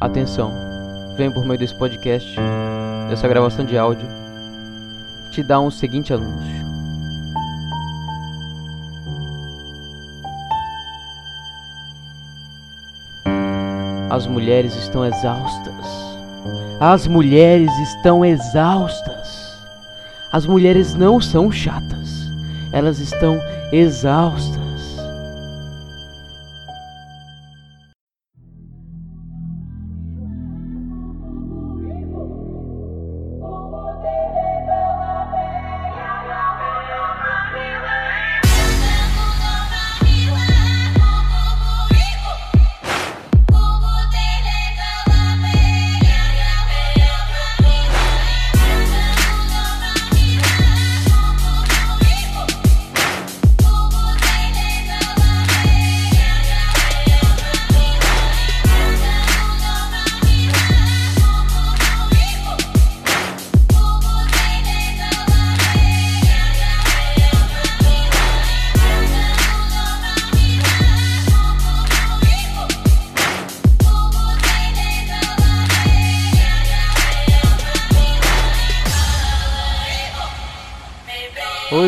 Atenção, venho por meio desse podcast, dessa gravação de áudio, te dar um seguinte anúncio. As mulheres estão exaustas. As mulheres estão exaustas. As mulheres não são chatas. Elas estão exaustas.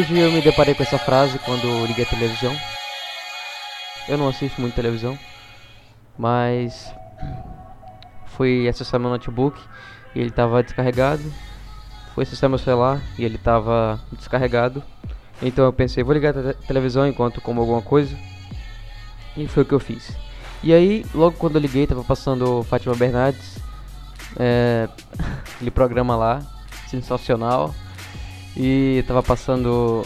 Hoje eu me deparei com essa frase quando liguei a televisão. Eu não assisto muito televisão, mas fui acessar meu notebook e ele estava descarregado. Fui acessar meu celular e ele estava descarregado. Então eu pensei, vou ligar a televisão enquanto como alguma coisa. E foi o que eu fiz. E aí, logo quando eu liguei, tava passando Fátima Bernardes. É, aquele programa lá, sensacional. E tava passando.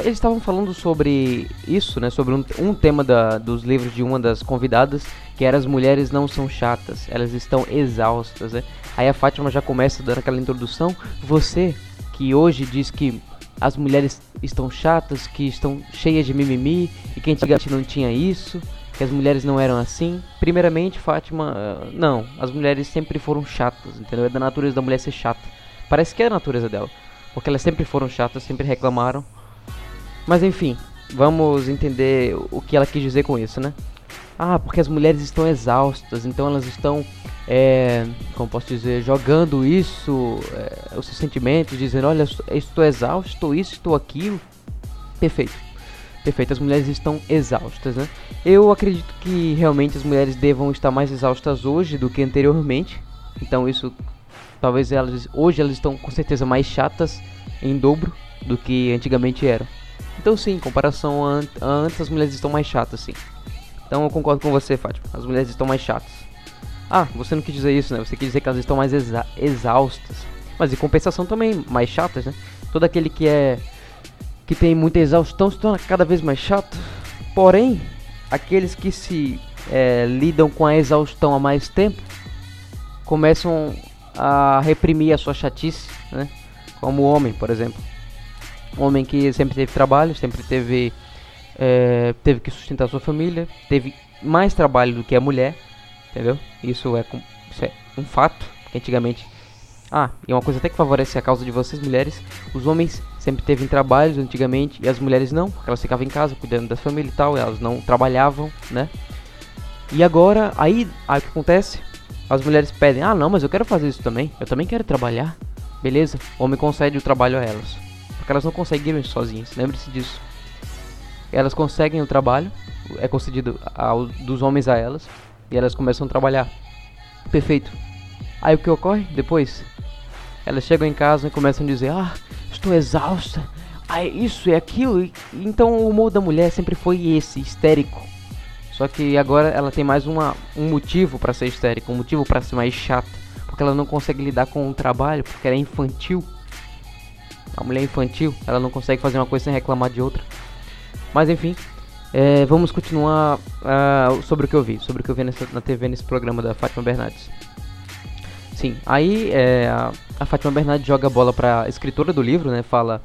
Eles estavam falando sobre isso, né? Sobre um, um tema da, dos livros de uma das convidadas, que era as mulheres não são chatas, elas estão exaustas, né? Aí a Fátima já começa dando aquela introdução. Você que hoje diz que as mulheres estão chatas, que estão cheias de mimimi e que antigamente não tinha isso, que as mulheres não eram assim. Primeiramente, Fátima, não, as mulheres sempre foram chatas, entendeu? É da natureza da mulher ser chata. Parece que é a natureza dela. Porque elas sempre foram chatas, sempre reclamaram. Mas enfim, vamos entender o que ela quis dizer com isso, né? Ah, porque as mulheres estão exaustas, então elas estão, é, como posso dizer, jogando isso, é, os seus sentimentos, dizendo: Olha, estou exausto, isso, estou aquilo. Perfeito, perfeito. As mulheres estão exaustas, né? Eu acredito que realmente as mulheres devam estar mais exaustas hoje do que anteriormente. Então isso Talvez elas hoje elas estão com certeza mais chatas em dobro do que antigamente eram. Então sim, em comparação a, antes as mulheres estão mais chatas sim. Então eu concordo com você, Fátima. As mulheres estão mais chatas. Ah, você não quis dizer isso, né? Você quis dizer que elas estão mais exa exaustas. Mas em compensação também mais chatas, né? Todo aquele que é que tem muita exaustão se torna cada vez mais chato. Porém, aqueles que se é, lidam com a exaustão há mais tempo começam a reprimir a sua chatice, né? Como o homem, por exemplo. Um homem que sempre teve trabalho, sempre teve, é, teve que sustentar sua família, teve mais trabalho do que a mulher, entendeu? Isso é, isso é um fato, que antigamente... Ah, e uma coisa até que favorece a causa de vocês, mulheres, os homens sempre teve trabalhos antigamente e as mulheres não, porque elas ficavam em casa cuidando da família e tal, elas não trabalhavam, né? E agora, aí, aí o que acontece? As mulheres pedem: Ah, não, mas eu quero fazer isso também. Eu também quero trabalhar. Beleza? O homem concede o trabalho a elas. Porque elas não conseguiram isso sozinhas. Lembre-se disso. Elas conseguem o trabalho, é concedido ao, dos homens a elas, e elas começam a trabalhar. Perfeito. Aí o que ocorre depois? Elas chegam em casa e começam a dizer: Ah, estou exausta. Ah, isso é aquilo. Então o humor da mulher sempre foi esse, histérico só que agora ela tem mais uma, um motivo para ser histérica, um motivo para ser mais chata. Porque ela não consegue lidar com o trabalho, porque ela é infantil. A mulher é infantil, ela não consegue fazer uma coisa sem reclamar de outra. Mas enfim, é, vamos continuar uh, sobre o que eu vi, sobre o que eu vi nessa, na TV nesse programa da Fátima Bernardes. Sim, aí é, a, a Fátima Bernardes joga a bola para escritora do livro, né? Fala,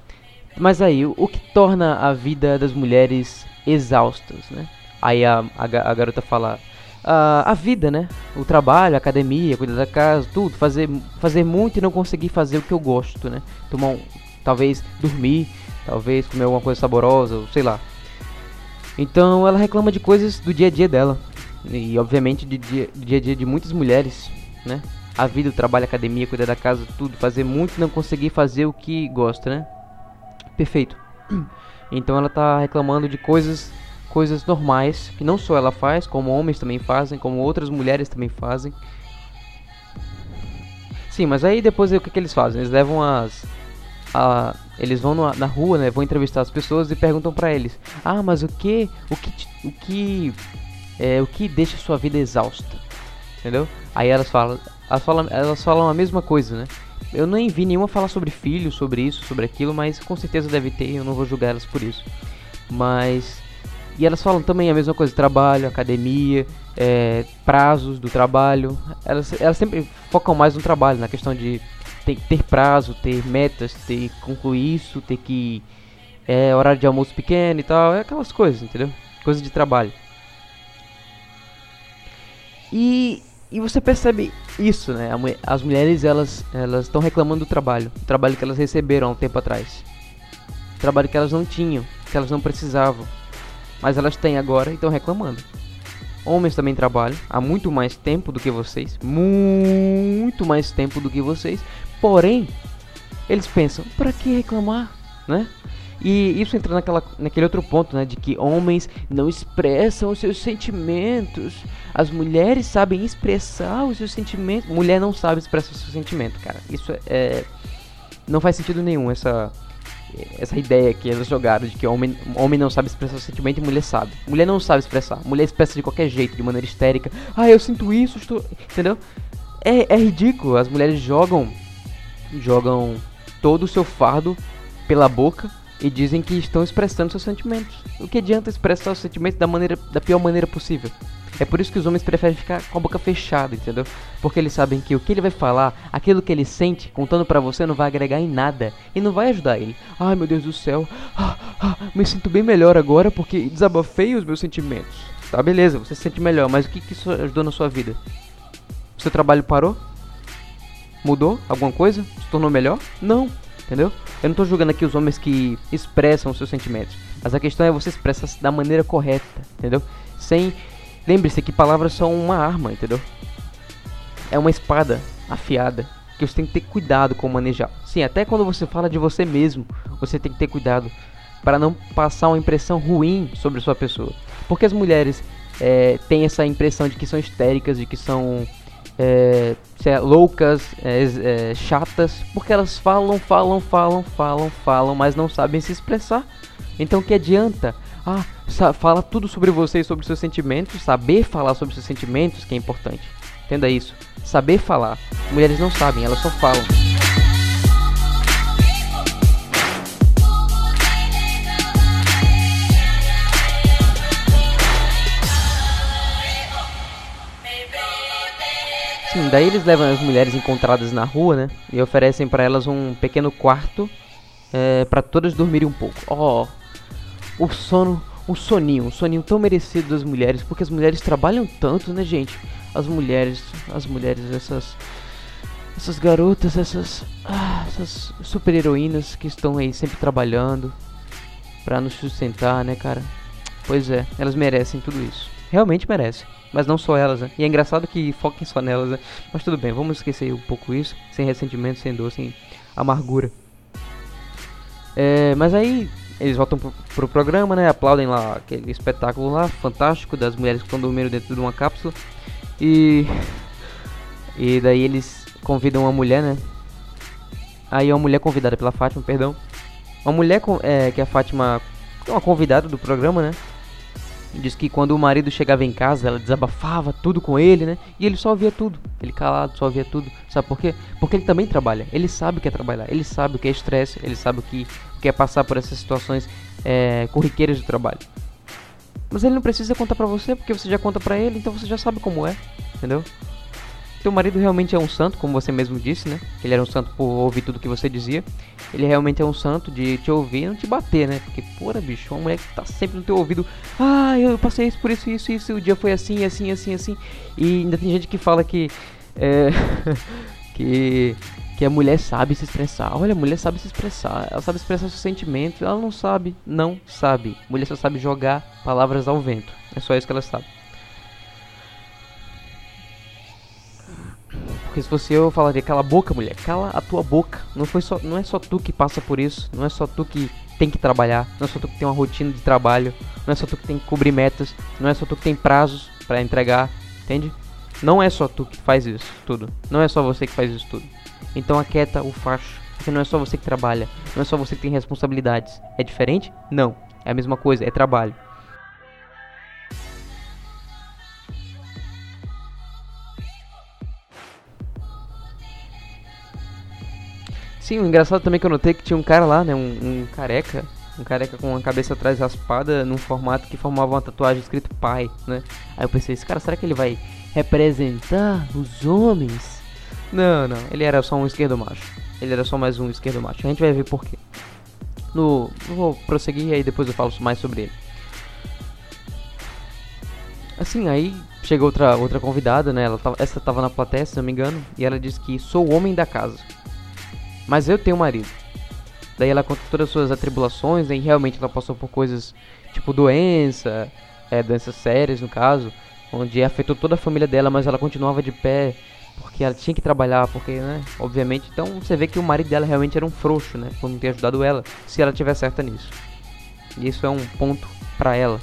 mas aí o que torna a vida das mulheres exaustas, né? Aí a, a, a garota fala: a, a vida, né? O trabalho, a academia, cuidar da casa, tudo. Fazer, fazer muito e não conseguir fazer o que eu gosto, né? Tomar um, talvez dormir, talvez comer alguma coisa saborosa, sei lá. Então ela reclama de coisas do dia a dia dela. e obviamente de dia, dia a dia de muitas mulheres, né? A vida, o trabalho, a academia, cuidar da casa, tudo, fazer muito e não conseguir fazer o que gosta, né? Perfeito. Então ela tá reclamando de coisas coisas normais que não só ela faz, como homens também fazem, como outras mulheres também fazem. Sim, mas aí depois o que, que eles fazem? Eles levam as a, eles vão na, na rua, né, vão entrevistar as pessoas e perguntam para eles: "Ah, mas o que o que o que é o que deixa sua vida exausta?" Entendeu? Aí elas falam, elas falam, elas falam a mesma coisa, né? Eu nem vi nenhuma falar sobre filhos, sobre isso, sobre aquilo, mas com certeza deve ter, eu não vou julgar elas por isso. Mas. E elas falam também a mesma coisa: trabalho, academia, é, prazos do trabalho. Elas, elas sempre focam mais no trabalho, na questão de ter, ter prazo, ter metas, ter concluir isso, ter que. É, horário de almoço pequeno e tal, é aquelas coisas, entendeu? Coisas de trabalho. E e você percebe isso, né? As mulheres elas elas estão reclamando do trabalho, do trabalho que elas receberam há um tempo atrás, trabalho que elas não tinham, que elas não precisavam, mas elas têm agora e estão reclamando. Homens também trabalham há muito mais tempo do que vocês, muito mais tempo do que vocês. Porém, eles pensam: para que reclamar, né? E isso entra naquela, naquele outro ponto, né? De que homens não expressam os seus sentimentos. As mulheres sabem expressar os seus sentimentos. Mulher não sabe expressar os seus sentimentos, cara. Isso é, é. Não faz sentido nenhum essa. Essa ideia que eles jogaram de que homem, homem não sabe expressar o sentimento e mulher sabe. Mulher não sabe expressar. Mulher expressa de qualquer jeito, de maneira histérica. Ah, eu sinto isso, estou. Entendeu? É, é ridículo. As mulheres jogam. Jogam todo o seu fardo pela boca e dizem que estão expressando seus sentimentos. O que adianta expressar os sentimentos da maneira da pior maneira possível? É por isso que os homens preferem ficar com a boca fechada, entendeu? Porque eles sabem que o que ele vai falar, aquilo que ele sente, contando para você, não vai agregar em nada e não vai ajudar ele. Ai meu Deus do céu, ah, ah, me sinto bem melhor agora porque desabafei os meus sentimentos. Tá, beleza, você se sente melhor, mas o que, que isso ajudou na sua vida? O seu trabalho parou? Mudou alguma coisa? Se tornou melhor? Não entendeu? Eu não tô julgando aqui os homens que expressam os seus sentimentos, mas a questão é você expressar da maneira correta, entendeu? Sem lembre-se que palavras são uma arma, entendeu? É uma espada afiada que você tem que ter cuidado com manejar. Sim, até quando você fala de você mesmo, você tem que ter cuidado para não passar uma impressão ruim sobre sua pessoa. Porque as mulheres é, têm essa impressão de que são histéricas, de que são é, loucas, é, é, chatas, porque elas falam, falam, falam, falam, falam, mas não sabem se expressar. Então que adianta? Ah, fala tudo sobre você e sobre seus sentimentos, saber falar sobre seus sentimentos que é importante. Entenda isso. Saber falar. Mulheres não sabem, elas só falam. Sim, daí eles levam as mulheres encontradas na rua, né? E oferecem para elas um pequeno quarto é, para todas dormirem um pouco. Ó, oh, o sono, um soninho, um soninho tão merecido das mulheres, porque as mulheres trabalham tanto, né, gente? As mulheres, as mulheres, essas essas garotas, essas, ah, essas super heroínas que estão aí sempre trabalhando para nos sustentar, né, cara? Pois é, elas merecem tudo isso. Realmente merecem. Mas não só elas, né? E é engraçado que foquem só nelas, né? Mas tudo bem, vamos esquecer um pouco isso. Sem ressentimento, sem dor, sem amargura. É, mas aí eles voltam pro, pro programa, né? Aplaudem lá aquele espetáculo lá, fantástico, das mulheres que estão dormindo dentro de uma cápsula. E. E daí eles convidam uma mulher, né? Aí uma mulher convidada pela Fátima, perdão. Uma mulher é, que a Fátima é uma convidada do programa, né? Diz que quando o marido chegava em casa, ela desabafava tudo com ele, né? E ele só ouvia tudo. Ele calado, só ouvia tudo. Sabe por quê? Porque ele também trabalha. Ele sabe o que é trabalhar. Ele sabe o que é estresse. Ele sabe o que, o que é passar por essas situações é, corriqueiras do trabalho. Mas ele não precisa contar pra você, porque você já conta pra ele, então você já sabe como é. Entendeu? Teu marido realmente é um santo, como você mesmo disse, né? Ele era um santo por ouvir tudo que você dizia. Ele realmente é um santo de te ouvir e não te bater, né? Porque, porra, bicho, uma mulher que tá sempre no teu ouvido. Ah, eu passei isso por isso, isso, isso. O dia foi assim, assim, assim, assim. E ainda tem gente que fala que. É. que que a mulher sabe se expressar. Olha, a mulher sabe se expressar, ela sabe expressar seus sentimentos, ela não sabe, não sabe. Mulher só sabe jogar palavras ao vento. É só isso que ela sabe. Porque se fosse eu, eu falaria, cala a boca, mulher, cala a tua boca. Não, foi só, não é só tu que passa por isso, não é só tu que tem que trabalhar, não é só tu que tem uma rotina de trabalho, não é só tu que tem que cobrir metas, não é só tu que tem prazos para entregar, entende? Não é só tu que faz isso tudo, não é só você que faz isso tudo. Então aquieta o facho, porque não é só você que trabalha, não é só você que tem responsabilidades. É diferente? Não, é a mesma coisa, é trabalho. Sim, o engraçado também é que eu notei que tinha um cara lá, né? Um, um careca. Um careca com a cabeça atrás raspada num formato que formava uma tatuagem escrito pai, né? Aí eu pensei, esse cara, será que ele vai representar os homens? Não, não, ele era só um esquerdo macho. Ele era só mais um esquerdo macho. A gente vai ver por quê. No, vou prosseguir aí depois eu falo mais sobre ele. Assim, aí chegou outra, outra convidada, né? Ela tava, essa tava na plateia, se não me engano, e ela disse que sou o homem da casa. Mas eu tenho marido. Daí ela conta todas as suas atribulações, né, e realmente ela passou por coisas tipo doença, é, doenças sérias no caso, onde afetou toda a família dela, mas ela continuava de pé porque ela tinha que trabalhar, porque, né, obviamente. Então você vê que o marido dela realmente era um frouxo, né, por não ter ajudado ela, se ela tiver certa nisso. E isso é um ponto pra ela.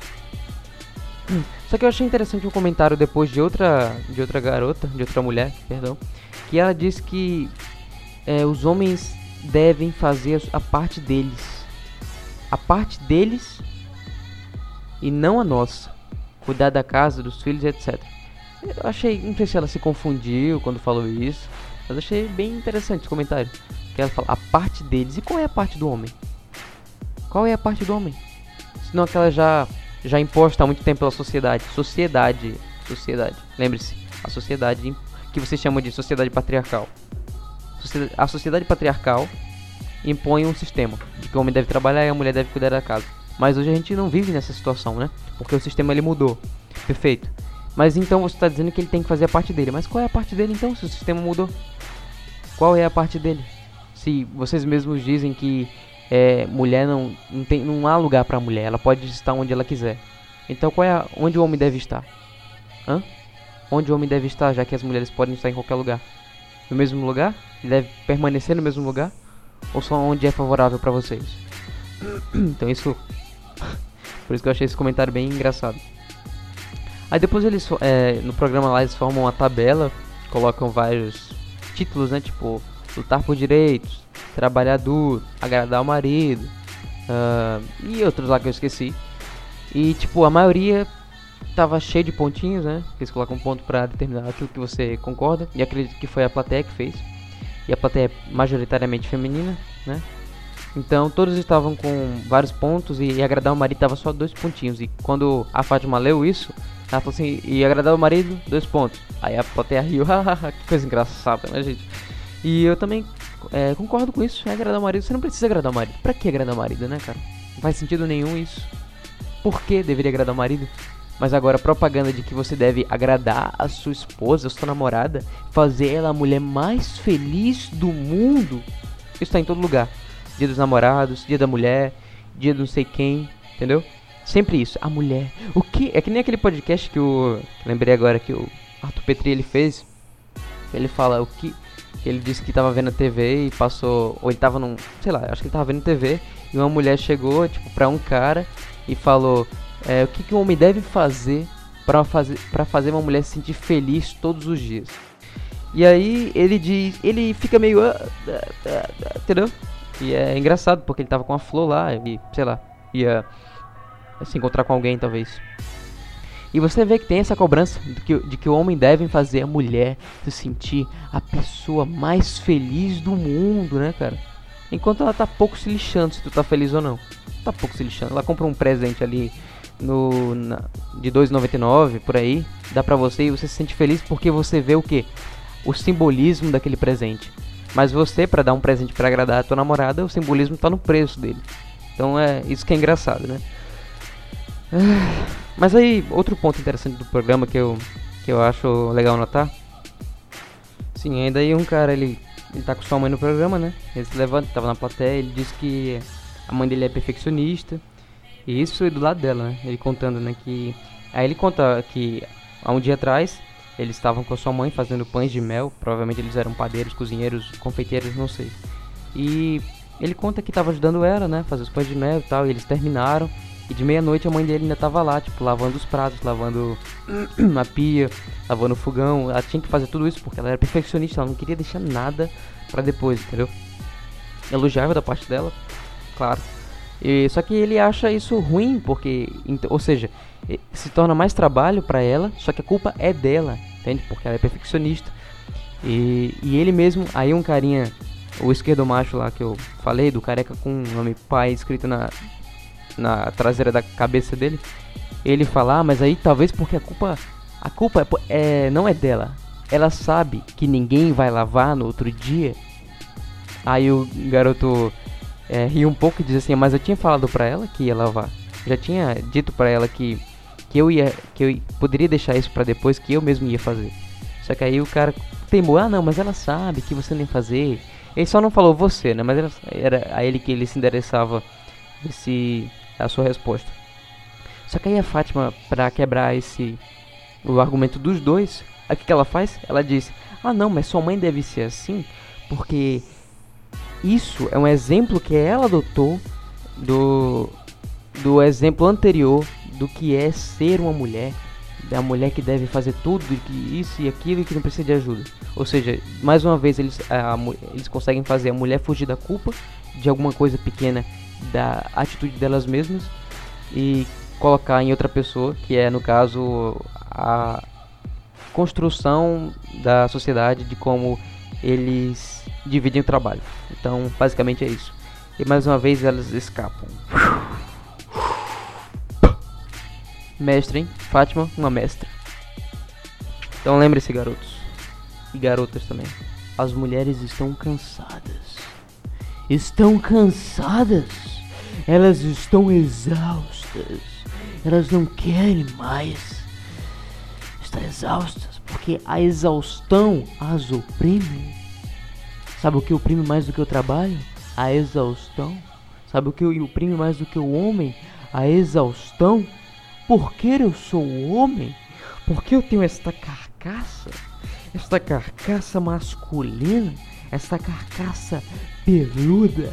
Só que eu achei interessante um comentário depois de outra, de outra garota, de outra mulher, perdão, que ela disse que é, os homens devem fazer a parte deles. A parte deles e não a nossa. Cuidar da casa, dos filhos, etc. Eu achei, não sei se ela se confundiu quando falou isso, mas achei bem interessante o comentário. Que ela fala a parte deles. E qual é a parte do homem? Qual é a parte do homem? Senão aquela já já imposta há muito tempo pela sociedade. Sociedade, sociedade. Lembre-se, a sociedade que você chama de sociedade patriarcal a sociedade patriarcal impõe um sistema de que o homem deve trabalhar e a mulher deve cuidar da casa. Mas hoje a gente não vive nessa situação, né? Porque o sistema ele mudou. Perfeito. Mas então você está dizendo que ele tem que fazer a parte dele. Mas qual é a parte dele então, se o sistema mudou? Qual é a parte dele? Se vocês mesmos dizem que é, mulher não, não, tem, não há lugar para mulher, ela pode estar onde ela quiser. Então qual é a, onde o homem deve estar? Hã? Onde o homem deve estar, já que as mulheres podem estar em qualquer lugar? No mesmo lugar? Ele deve permanecer no mesmo lugar? Ou só onde é favorável para vocês? então isso. Por isso que eu achei esse comentário bem engraçado. Aí depois eles é, no programa lá eles formam uma tabela, colocam vários títulos, né? Tipo, lutar por direitos, trabalhar duro, agradar o marido uh, e outros lá que eu esqueci. E tipo, a maioria tava cheio de pontinhos, né? Eles colocam um ponto para determinar aquilo que você concorda. E acredito que foi a plateia que fez e a plateia é majoritariamente feminina, né? Então todos estavam com vários pontos e, e agradar o marido tava só dois pontinhos. E quando a Fátima leu isso, ela falou assim, e agradar o marido, dois pontos. Aí a plateia riu, que coisa engraçada, né, gente? E eu também é, concordo com isso, é agradar o marido. Você não precisa agradar o marido. Pra que agradar o marido, né, cara? Não faz sentido nenhum isso. Por que deveria agradar o marido? Mas agora, propaganda de que você deve agradar a sua esposa, a sua namorada, fazer ela a mulher mais feliz do mundo. Isso está em todo lugar. Dia dos namorados, dia da mulher, dia do não sei quem, entendeu? Sempre isso. A mulher. O que? É que nem aquele podcast que o. Lembrei agora que o Arthur Petri ele fez. Ele fala o que. Ele disse que tava vendo a TV e passou. Ou ele tava num. Sei lá, acho que ele tava vendo TV. E uma mulher chegou, tipo, pra um cara e falou: é, o que, que um homem deve fazer para fazer, pra fazer uma mulher se sentir feliz todos os dias. E aí ele diz, ele fica meio, uh, uh, uh, entendeu? E é engraçado porque ele tava com a flor lá e, sei lá, ia se encontrar com alguém talvez. E você vê que tem essa cobrança de que, de que o homem deve fazer a mulher se sentir a pessoa mais feliz do mundo, né, cara? Enquanto ela tá pouco se lixando se tu tá feliz ou não. Tá pouco se lixando. Ela compra um presente ali no na, de 2,99 por aí, dá pra você e você se sente feliz porque você vê o que? O simbolismo daquele presente. Mas você, para dar um presente para agradar a tua namorada, o simbolismo tá no preço dele. Então é isso que é engraçado, né? Mas aí, outro ponto interessante do programa que eu, que eu acho legal notar. Sim, ainda aí um cara, ele, ele tá com sua mãe no programa, né? Ele se levanta, tava na plateia, ele diz que a mãe dele é perfeccionista isso do lado dela, né? Ele contando, né? Que. Aí ele conta que há um dia atrás Eles estavam com a sua mãe fazendo pães de mel. Provavelmente eles eram padeiros, cozinheiros, confeiteiros, não sei. E ele conta que estava ajudando ela, né? Fazer os pães de mel e tal. E eles terminaram. E de meia-noite a mãe dele ainda tava lá, tipo, lavando os pratos, lavando a pia, lavando o fogão. Ela tinha que fazer tudo isso porque ela era perfeccionista, ela não queria deixar nada para depois, entendeu? Elogiava da parte dela, claro. E, só que ele acha isso ruim, porque, ou seja, se torna mais trabalho para ela, só que a culpa é dela, entende? Porque ela é perfeccionista. E, e ele mesmo, aí um carinha, o esquerdo macho lá que eu falei, do careca com o nome pai escrito na, na traseira da cabeça dele, ele fala, ah, mas aí talvez porque a culpa, a culpa é, é, não é dela. Ela sabe que ninguém vai lavar no outro dia. Aí o garoto é, riu um pouco e diz assim, mas eu tinha falado pra ela que ia lavar. Já tinha dito pra ela que, que eu ia que eu poderia deixar isso pra depois que eu mesmo ia fazer. Só que aí o cara teimou, ah não, mas ela sabe que você nem fazer. Ele só não falou você, né? Mas era, era a ele que ele se endereçava esse a sua resposta. Só que aí a Fátima, para quebrar esse o argumento dos dois, o que, que ela faz? Ela diz: "Ah, não, mas sua mãe deve ser assim, porque isso é um exemplo que ela adotou do do exemplo anterior do que é ser uma mulher, da mulher que deve fazer tudo, que isso e aquilo e que não precisa de ajuda. Ou seja, mais uma vez eles, a, eles conseguem fazer a mulher fugir da culpa de alguma coisa pequena da atitude delas mesmas e colocar em outra pessoa, que é no caso a construção da sociedade de como eles dividem o trabalho. Então, basicamente é isso. E mais uma vez elas escapam. Mestre, hein? Fátima, uma mestra. Então lembre-se, garotos. E garotas também. As mulheres estão cansadas. Estão cansadas. Elas estão exaustas. Elas não querem mais. Estão exaustas porque a exaustão as oprime. Sabe o que oprime mais do que o trabalho? A exaustão. Sabe o que oprime mais do que o homem? A exaustão. Porque eu sou homem? Porque eu tenho esta carcaça? Esta carcaça masculina? Esta carcaça peluda?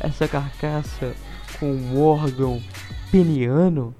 Essa carcaça com um órgão peniano?